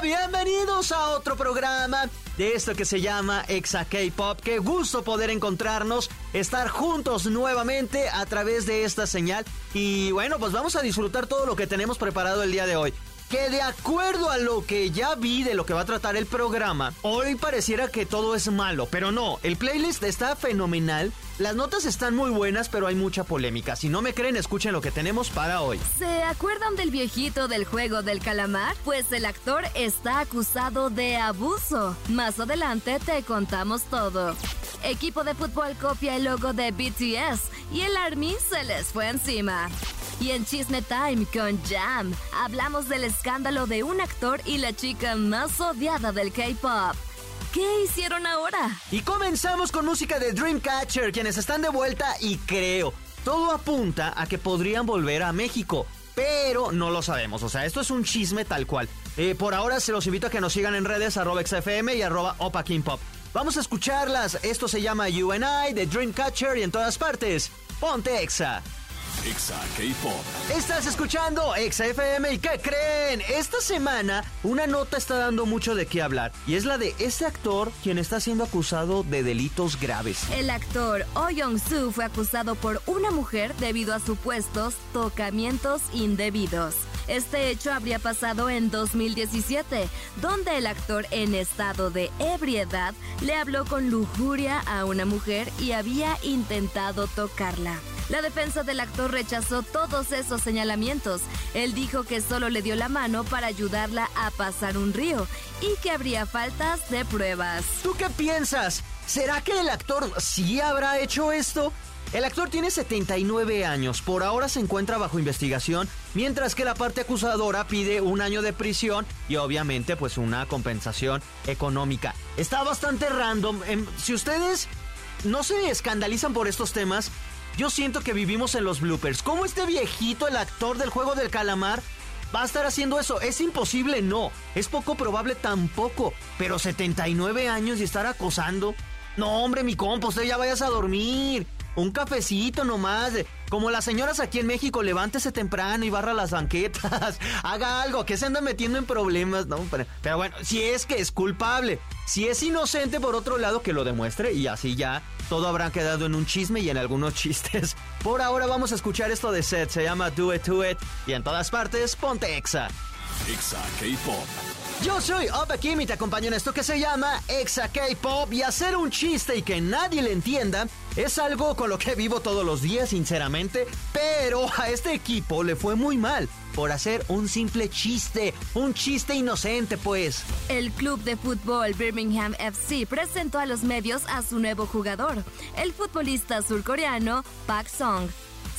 Bienvenidos a otro programa de esto que se llama Exa K-Pop. Qué gusto poder encontrarnos, estar juntos nuevamente a través de esta señal. Y bueno, pues vamos a disfrutar todo lo que tenemos preparado el día de hoy que de acuerdo a lo que ya vi de lo que va a tratar el programa, hoy pareciera que todo es malo, pero no, el playlist está fenomenal, las notas están muy buenas, pero hay mucha polémica. Si no me creen, escuchen lo que tenemos para hoy. ¿Se acuerdan del viejito del juego del calamar? Pues el actor está acusado de abuso. Más adelante te contamos todo. Equipo de fútbol copia el logo de BTS y el Army se les fue encima. Y en Chisme Time con Jam, hablamos del escándalo de un actor y la chica más odiada del K-pop. ¿Qué hicieron ahora? Y comenzamos con música de Dreamcatcher, quienes están de vuelta y creo, todo apunta a que podrían volver a México. Pero no lo sabemos, o sea, esto es un chisme tal cual. Eh, por ahora se los invito a que nos sigan en redes arroba XFM y arroba Opa Pop. Vamos a escucharlas, esto se llama You and I de Dreamcatcher y en todas partes, ponte Exa. Exa K-Pop. Estás escuchando Exa FM y ¿qué creen? Esta semana una nota está dando mucho de qué hablar y es la de este actor quien está siendo acusado de delitos graves. El actor Oh Young-soo fue acusado por una mujer debido a supuestos tocamientos indebidos. Este hecho habría pasado en 2017, donde el actor en estado de ebriedad le habló con lujuria a una mujer y había intentado tocarla. La defensa del actor rechazó todos esos señalamientos. Él dijo que solo le dio la mano para ayudarla a pasar un río y que habría faltas de pruebas. ¿Tú qué piensas? ¿Será que el actor sí habrá hecho esto? El actor tiene 79 años, por ahora se encuentra bajo investigación, mientras que la parte acusadora pide un año de prisión y obviamente pues una compensación económica. Está bastante random. Em, si ustedes no se escandalizan por estos temas, yo siento que vivimos en los bloopers. ¿Cómo este viejito, el actor del juego del calamar, va a estar haciendo eso? Es imposible, no. Es poco probable tampoco. Pero 79 años y estar acosando. No, hombre, mi compa, usted ya vayas a dormir. Un cafecito nomás. Como las señoras aquí en México, levántese temprano y barra las banquetas. Haga algo, que se anda metiendo en problemas, ¿no? Pero, bueno, si es que es culpable. Si es inocente, por otro lado, que lo demuestre y así ya todo habrá quedado en un chisme y en algunos chistes. Por ahora vamos a escuchar esto de Seth, se llama Do It To It y en todas partes ponte Exa. Exa K-Pop. Yo soy Opa Kim y te acompaño en esto que se llama Exa K-Pop y hacer un chiste y que nadie le entienda es algo con lo que vivo todos los días, sinceramente, pero a este equipo le fue muy mal por hacer un simple chiste, un chiste inocente pues. El club de fútbol Birmingham FC presentó a los medios a su nuevo jugador, el futbolista surcoreano Park Song,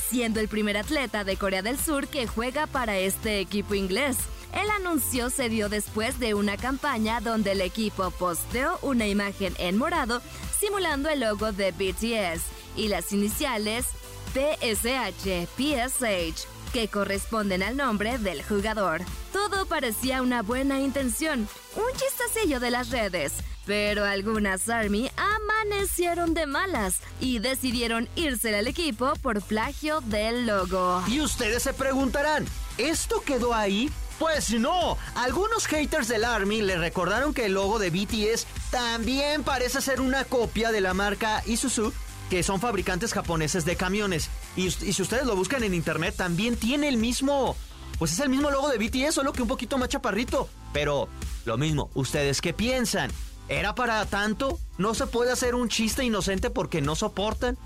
siendo el primer atleta de Corea del Sur que juega para este equipo inglés. El anuncio se dio después de una campaña donde el equipo posteó una imagen en morado simulando el logo de BTS y las iniciales PSH, PSH, que corresponden al nombre del jugador. Todo parecía una buena intención, un chistecillo de las redes, pero algunas Army amanecieron de malas y decidieron irse al equipo por plagio del logo. Y ustedes se preguntarán, ¿esto quedó ahí? Pues no, algunos haters del Army le recordaron que el logo de BTS también parece ser una copia de la marca Isuzu, que son fabricantes japoneses de camiones. Y, si ustedes lo buscan en internet, también tiene el mismo... Pues es el mismo logo de BTS, solo que un poquito más chaparrito. Pero, lo mismo, ¿ustedes qué piensan? ¿Era para tanto? ¿No se puede hacer un chiste inocente porque no soportan?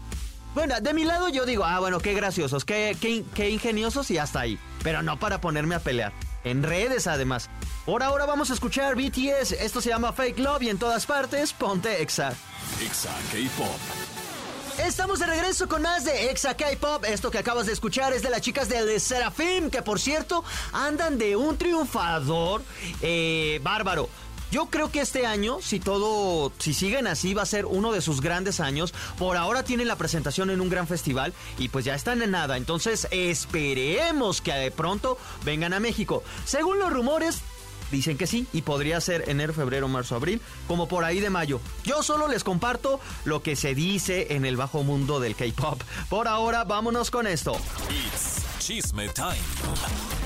Bueno, de mi lado yo digo, ah, bueno, qué graciosos, qué, qué, qué ingeniosos y hasta ahí. Pero no para ponerme a pelear en redes además. Por ahora vamos a escuchar BTS, esto se llama Fake Love y en todas partes ponte Exa. Exa K-Pop. Estamos de regreso con más de Exa K-Pop. Esto que acabas de escuchar es de las chicas de Serafim, que por cierto andan de un triunfador eh, bárbaro. Yo creo que este año, si todo, si siguen así, va a ser uno de sus grandes años. Por ahora tienen la presentación en un gran festival y pues ya están en nada. Entonces esperemos que de pronto vengan a México. Según los rumores, Dicen que sí y podría ser enero, febrero, marzo, abril, como por ahí de mayo. Yo solo les comparto lo que se dice en el bajo mundo del K-pop. Por ahora, vámonos con esto. Chisme Time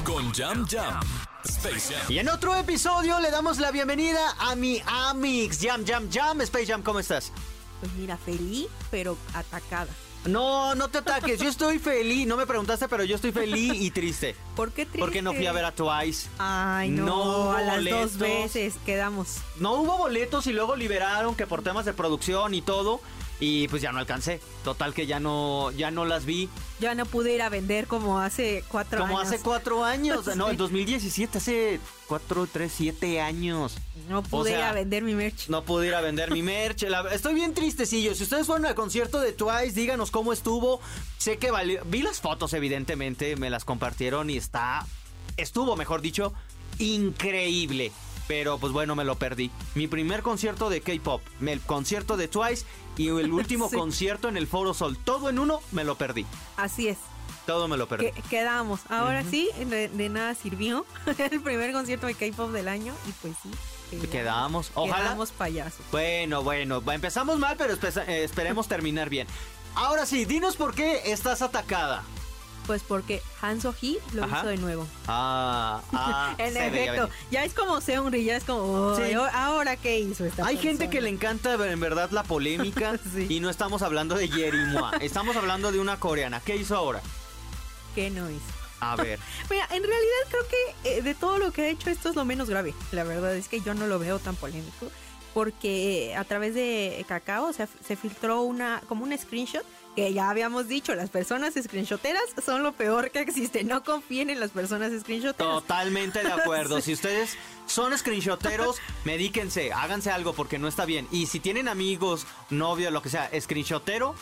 con Jam Jam. Space Jam. Y en otro episodio le damos la bienvenida a mi Amix Jam Jam Jam. Space Jam, ¿cómo estás? Pues mira, feliz, pero atacada. No, no te ataques. Yo estoy feliz. No me preguntaste, pero yo estoy feliz y triste. ¿Por qué triste? Porque no fui a ver a Twice. Ay, no, No hubo a las boletos. dos veces quedamos. No hubo boletos y luego liberaron que por temas de producción y todo. Y pues ya no alcancé. Total que ya no, ya no las vi. Ya no pude ir a vender como hace cuatro Como años. hace cuatro años. No, en 2017, hace cuatro, tres, siete años. No pude sea, ir a vender mi merch. No pude ir a vender mi merch. La- estoy bien tristecillo. Si ustedes fueron al concierto de Twice, díganos cómo estuvo. Sé que valió. Vi las fotos, evidentemente, me las compartieron y está. Estuvo, mejor dicho, increíble. Pero pues bueno, me lo perdí. Mi primer concierto de K-pop, el concierto de Twice y el último Sí. concierto en el Foro Sol. Todo en uno, me lo perdí. Así es. Todo me lo perdí. Que, quedamos. Ahora sí, de, de nada sirvió. el primer concierto de K-pop del año y pues sí. Quedamos. Ojalá. Quedamos payasos. Bueno, bueno, empezamos mal, pero eh, esperemos terminar bien. Ahora sí, dinos por qué estás atacada. Pues porque Han So-hee lo Ajá. hizo de nuevo. Ah, ah. En efecto, ya es como Seungri, ya es como, Sí. "Ay, ahora qué hizo esta Hay gente que le persona?" encanta en verdad la polémica Sí. y no estamos hablando de Yerimua, estamos hablando de una coreana. ¿Qué hizo ahora? ¿Qué no hizo? A ver. Mira, en realidad creo que eh, de todo lo que ha hecho esto es lo menos grave. La verdad es que yo no lo veo tan polémico. Porque a través de Cacao o sea, se filtró una como un screenshot que ya habíamos dicho, las personas screenshoteras son lo peor que existe. No confíen en las personas screenshoteras. Totalmente de acuerdo. Sí. Si ustedes son screenshoteros, medíquense, háganse algo porque no está bien. Y si tienen amigos, novio, lo que sea, screenshotero,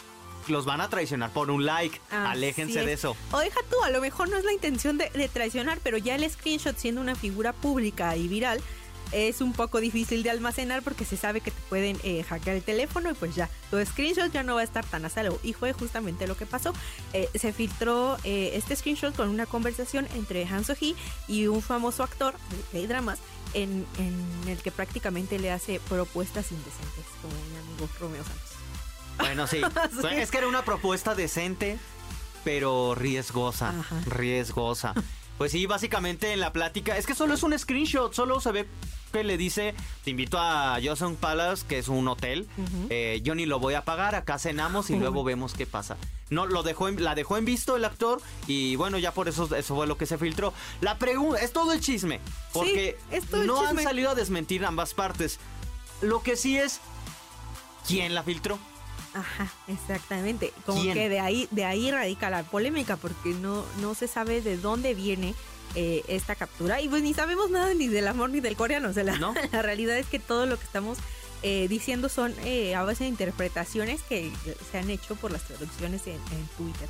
los van a traicionar por un like. Aléjense es. de eso. O deja tú, a lo mejor no es la intención de, de traicionar, pero ya el screenshot siendo una figura pública y viral es un poco difícil de almacenar porque se sabe que te pueden eh, hackear el teléfono y pues ya, tu screenshot ya no va a estar tan a salvo. Y fue justamente lo que pasó. Eh, se filtró eh, este screenshot con una conversación entre Han So-hee y un famoso actor de dramas en, en el que prácticamente le hace propuestas indecentes, como mi amigo Romeo Santos. Bueno, sí. Sí. Es que era una propuesta decente, pero riesgosa. Ajá. Riesgosa. Pues sí, básicamente en la plática, es que solo es un screenshot, solo se ve le dice, te invito a Johnson Palace, que es un hotel, eh, yo ni lo voy a pagar, acá cenamos y luego vemos qué pasa. No, lo dejó en- la dejó en visto el actor y bueno, ya por eso eso fue lo que se filtró. La pregunta, es todo el chisme, porque todo el no han salido a desmentir ambas partes. Lo que sí es, ¿quién la filtró? Ajá, exactamente. Como ¿Quién? que de ahí, de ahí radica la polémica, porque no, no se sabe de dónde viene eh, esta captura. Y pues ni sabemos nada ni del amor ni del coreano. O sea, la, ¿No? la realidad es que todo lo que estamos eh, diciendo son eh, a base de interpretaciones que se han hecho por las traducciones en, en Twitter.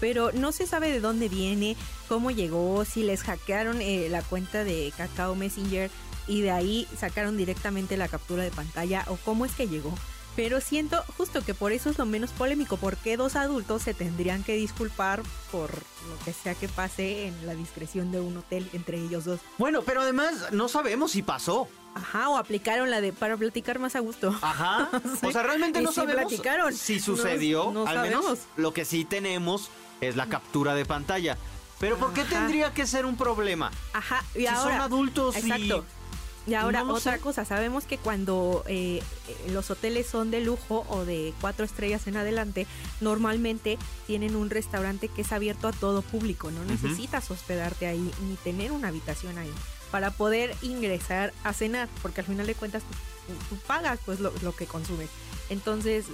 Pero no se sabe de dónde viene, cómo llegó, si les hackearon la cuenta de Kakao Messenger y de ahí sacaron directamente la captura de pantalla o cómo es que llegó. Pero siento justo que por eso es lo menos polémico, porque dos adultos se tendrían que disculpar por lo que sea que pase en la discreción de un hotel entre ellos dos. Bueno, pero además no sabemos si pasó. Ajá, o aplicaron la de para platicar más a gusto. Ajá. Sí. O sea, realmente no sabemos platicaron. si sucedió. No- no al menos lo que sí tenemos es la captura de pantalla. Pero ¿por qué Ajá. tendría que ser un problema? Ajá, y Si ahora. son adultos Exacto. Y ahora no lo otra sé. cosa, sabemos que cuando eh, eh, los hoteles son de lujo o de cuatro estrellas en adelante, normalmente tienen un restaurante que es abierto a todo público, no necesitas hospedarte ahí ni tener una habitación ahí para poder ingresar a cenar, porque al final de cuentas tú, tú pagas pues lo, lo que consumes. Entonces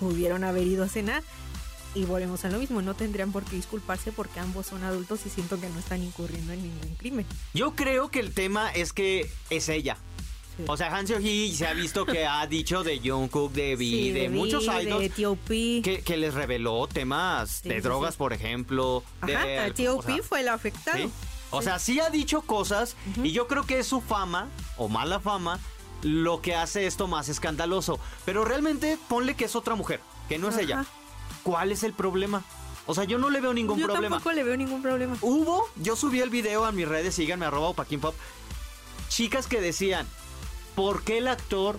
pudieron haber ido a cenar y volvemos a lo mismo, no tendrían por qué disculparse porque ambos son adultos y siento que no están incurriendo en ningún crimen. Yo creo que el tema es que es ella. Sí. O sea, Han Seo-hee se ha visto que ha dicho de Jungkook, de V, Sí, de, muchos de idols T.O.P. que, que les reveló temas Sí, de drogas, por ejemplo. Ajá, de, T.O.P. o sea, fue el afectado. O sea, sí ha dicho cosas y yo creo que es su fama o mala fama lo que hace esto más escandaloso. Pero realmente ponle que es otra mujer, que no es ella. ¿Cuál es el problema? O sea, yo no le veo ningún Yo problema. tampoco le veo ningún problema. Hubo, yo subí el video a mis redes, síganme, arroba Pop. Chicas que decían, ¿por qué el actor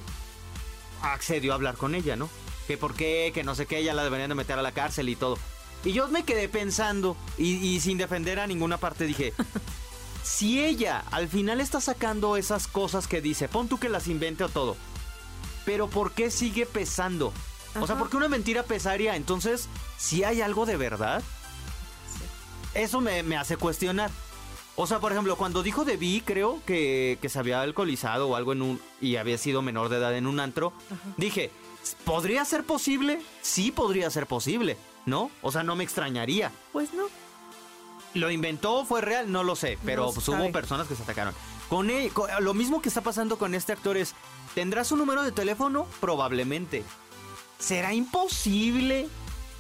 accedió a hablar con ella, no? Que por qué, que no sé qué, ella la deberían de meter a la cárcel y todo. Y yo me quedé pensando, y, y sin defender a ninguna parte, dije, si ella al final está sacando esas cosas que dice, pon tú que las invente o todo, pero ¿por qué sigue pesando? O sea, Ajá. ¿por qué una mentira pesaría? Entonces, si hay algo de verdad, eso me, me hace cuestionar. O sea, por ejemplo, cuando dijo de Vi, creo que, que se había alcoholizado o algo en un. y había sido menor de edad en un antro, dije, ¿podría ser posible? Sí, podría ser posible, ¿no? O sea, no me extrañaría. Pues no. ¿Lo inventó? ¿Fue real? No lo sé, pero No pues, hubo personas que se atacaron. Con, él- con- lo mismo que está pasando con este actor es, ¿tendrá su número de teléfono? Probablemente. ¿Será imposible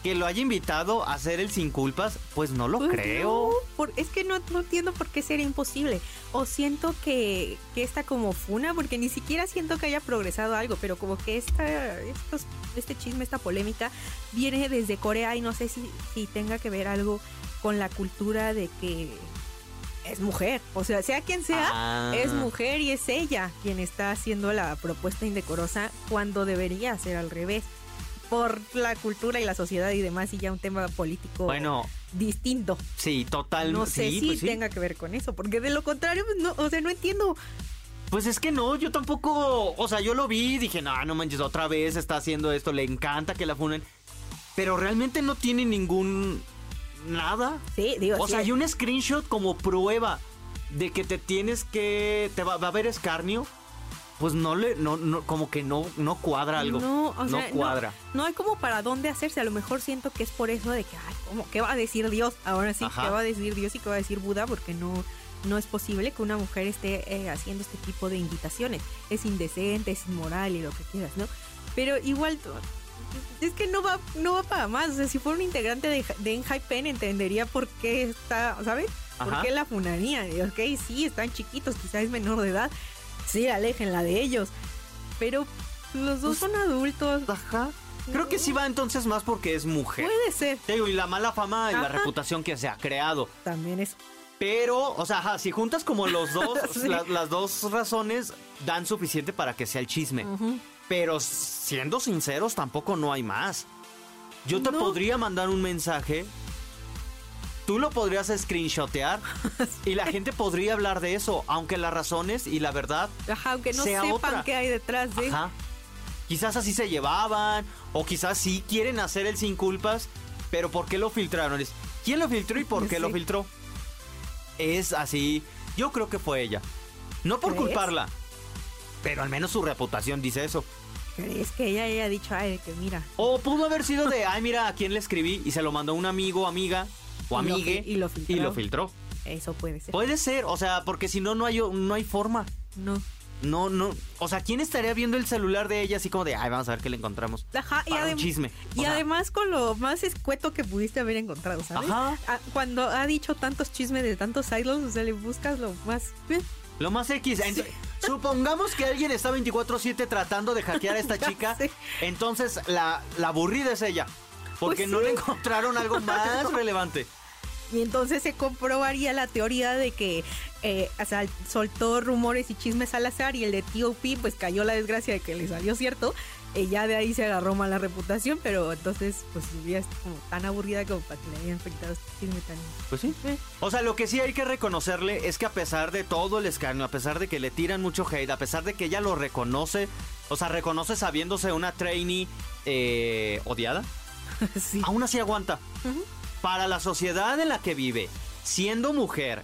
que lo haya invitado a hacer el sin culpas? Pues no lo Pues creo. no, por- es que no, no entiendo por qué sería imposible. O siento que, que esta como funa, porque ni siquiera siento que haya progresado algo, pero como que esta, estos, este chisme, esta polémica, viene desde Corea y no sé si, si tenga que ver algo con la cultura de que es mujer. O sea, sea quien sea, Ah. es mujer y es ella quien está haciendo la propuesta indecorosa cuando debería ser al revés. Por la cultura y la sociedad y demás, y ya un tema político Bueno, distinto. sí, total. No sé sí, si pues sí. tenga que ver con eso, porque de lo contrario, pues no, o sea, no entiendo. Pues es que no, yo tampoco, o sea, yo lo vi dije, no, no manches, otra vez está haciendo esto, le encanta que la funen, pero realmente no tiene ningún nada. Sí, digo, O sí, sea, hay un screenshot como prueba de que te tienes que, te va, va a haber escarnio, pues no le, no, no, como que no, no cuadra algo. No, o sea, cuadra. No, hay como para dónde hacerse. A lo mejor siento que es por eso de que, ay, ¿cómo? ¿Qué va a decir Dios? Ahora sí, Ajá. ¿qué va a decir Dios y qué va a decir Buda? Porque no, no es posible que una mujer esté eh, haciendo este tipo de invitaciones. Es indecente, es inmoral y lo que quieras, ¿no? Pero igual, es que no va, no va para más. O sea, si fuera un integrante de, de Enhypen, entendería por qué está, ¿sabes? ¿Por Ajá. qué la funaría? Ok, sí, están chiquitos, quizás es menor de edad. Sí, aléjenla de ellos. Pero los dos Pues- son adultos. Ajá. Creo que sí va entonces más porque es mujer. Puede ser. Te digo, y la mala fama y la reputación que se ha creado. También es. Pero, o sea, ajá, si juntas como los dos, Sí. la- las dos razones dan suficiente para que sea el chisme. Pero siendo sinceros, tampoco no hay más. Yo te No. podría mandar un mensaje. Tú lo podrías screenshotear y la gente podría hablar de eso, aunque las razones y la verdad, Ajá, aunque no Sea sepan otra. qué hay detrás de. ajá, quizás así se llevaban o quizás sí quieren hacer el sin culpas, pero ¿por qué lo filtraron? Es, ¿Quién lo filtró y por qué lo Sí. filtró? Es así. Yo creo que fue ella. No por ¿Crees? culparla, pero al menos su reputación dice eso. ¿Crees que ella haya dicho, ay, que mira? O pudo haber sido de, ay, mira, a quién le escribí y se lo mandó un amigo, amiga o amigue y lo filtró. y lo filtró. Eso puede ser. Puede ser, o sea, porque si no, no hay, no hay forma. No. No, no. O sea, ¿quién estaría viendo el celular de ella así como de, ay, vamos a ver qué le encontramos? Ajá, y, adem- chisme. Y sea, además con lo más escueto que pudiste haber encontrado, ¿sabes? Ajá. Ah, Cuando ha dicho tantos chismes de tantos idols, o sea, le buscas lo más. eh, Lo más X. Supongamos que alguien está 24-7 tratando de hackear a esta chica. Entonces, la, la aburrida es ella. Porque Pues no sí. le encontraron algo más relevante. Y entonces se comprobaría la teoría de que eh, o sea, soltó rumores y chismes al azar y el de T.O.P. pues cayó la desgracia de que le salió cierto. Y ya de ahí se agarró mala reputación, pero entonces pues ya es como tan aburrida como para que le hayan afectado este chisme tan... Pues sí. Eh. O sea, lo que sí hay que reconocerle es que a pesar de todo el escarnio, a pesar de que le tiran mucho hate, a pesar de que ella lo reconoce, o sea, reconoce sabiéndose una trainee eh, odiada, sí. aún así aguanta. Para la sociedad en la que vive, siendo mujer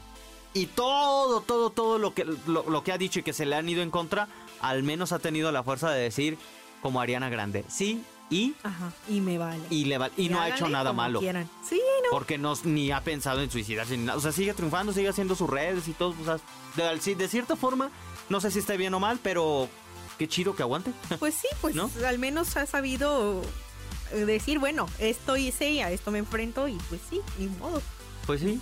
y todo, todo, todo lo que, lo, lo que ha dicho y que se le han ido en contra, al menos ha tenido la fuerza de decir, como Ariana Grande, sí, y, Ajá, y me vale. y, le va- y no ha hecho nada malo. quieran. Sí, no. Porque no, ni ha pensado en suicidarse. O sea, sigue triunfando, sigue haciendo sus redes y todo. O sea, de, cierta forma, no sé si esté bien o mal, pero qué chido que aguante. Pues sí, pues ¿No? al menos ha sabido decir, bueno, esto hice y a esto me enfrento y pues sí, ni modo. Pues sí.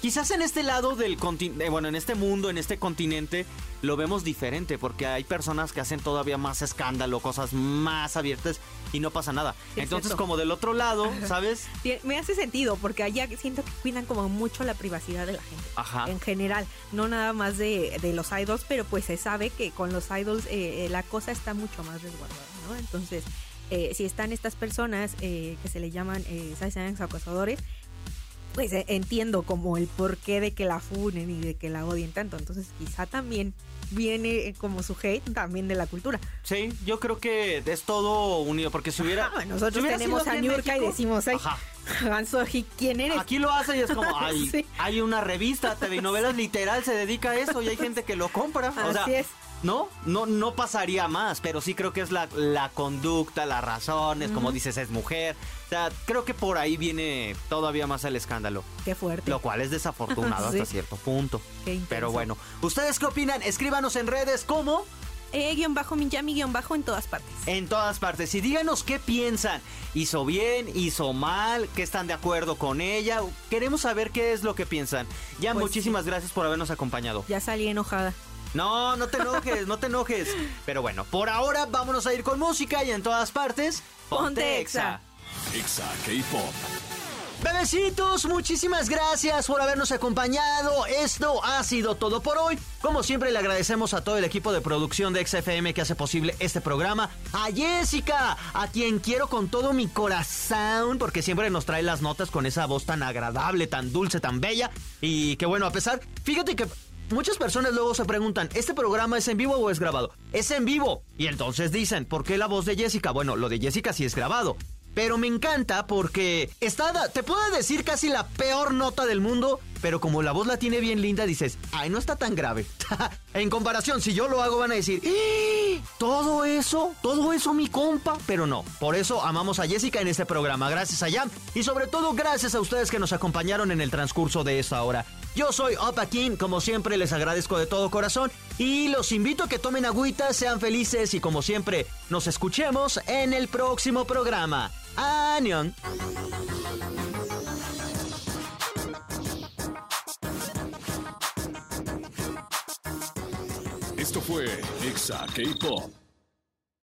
Quizás en este lado del continente, bueno, en este mundo, en este continente, lo vemos diferente, porque hay personas que hacen todavía más escándalo, cosas más abiertas y no pasa nada. Sí, Entonces, como del otro lado, ¿sabes? Me hace sentido porque allá siento que cuidan como mucho la privacidad de la gente. Ajá. En general, no nada más de, de los idols, pero pues se sabe que con los idols eh, eh, la cosa está mucho más resguardada, ¿no? Entonces, eh, si están estas personas eh, que se le llaman eh, acosadores, pues eh, entiendo como el porqué de que la funen y de que la odien tanto. Entonces, quizá también viene como su hate también de la cultura. Sí, yo creo que es todo unido, porque si hubiera... Ah, nosotros si hubiera tenemos a Niurka y decimos, ay, Ajá. Hansoji, ¿quién eres? Aquí lo hace y es como, hay, Sí. hay una revista, TV Novelas literal se dedica a eso y hay gente que lo compra. O sea, Así es. No, no, no pasaría más, pero sí creo que es la, la conducta, las razones, como dices, es mujer. O sea, creo que por ahí viene todavía más el escándalo, Qué fuerte. lo cual es desafortunado Sí. hasta cierto punto. Qué. Pero bueno, ¿ustedes qué opinan? Escríbanos en redes como Eh, guion bajo Minyami, guion bajo en todas partes. en todas partes y díganos qué piensan. ¿Hizo bien? ¿Hizo mal? ¿Qué están de acuerdo con ella? Queremos saber qué es lo que piensan. Ya Pues muchísimas gracias por habernos acompañado. Ya salí enojada. No, no te enojes, no te enojes. Pero bueno, por ahora vámonos a ir con música y en todas partes. Ponte Exa. Exa K-Pop. Bebecitos, muchísimas gracias por habernos acompañado. Esto ha sido todo por hoy. Como siempre, le agradecemos a todo el equipo de producción de XFM que hace posible este programa. A Jessica, a quien quiero con todo mi corazón, porque siempre nos trae las notas con esa voz tan agradable, tan dulce, tan bella. Y que bueno, a pesar, fíjate que Muchas personas luego se preguntan, ¿este programa es en vivo o es grabado? Es en vivo. Y entonces dicen, ¿por qué la voz de Jessica? Bueno, lo de Jessica sí es grabado. Pero me encanta porque está, te puedo decir casi la peor nota del mundo, pero como la voz la tiene bien linda, dices, ay, no está tan grave. en comparación, si yo lo hago, van a decir, "¡Ah! todo eso, todo eso, mi compa. Pero no, por eso amamos a Jessica en este programa. Gracias a Jam y sobre todo gracias a ustedes que nos acompañaron en el transcurso de esta hora. Yo soy Opa King, como siempre les agradezco de todo corazón y los invito a que tomen agüita, sean felices y como siempre nos escuchemos en el próximo programa. ¡Anión! Fue Exa K-Pop.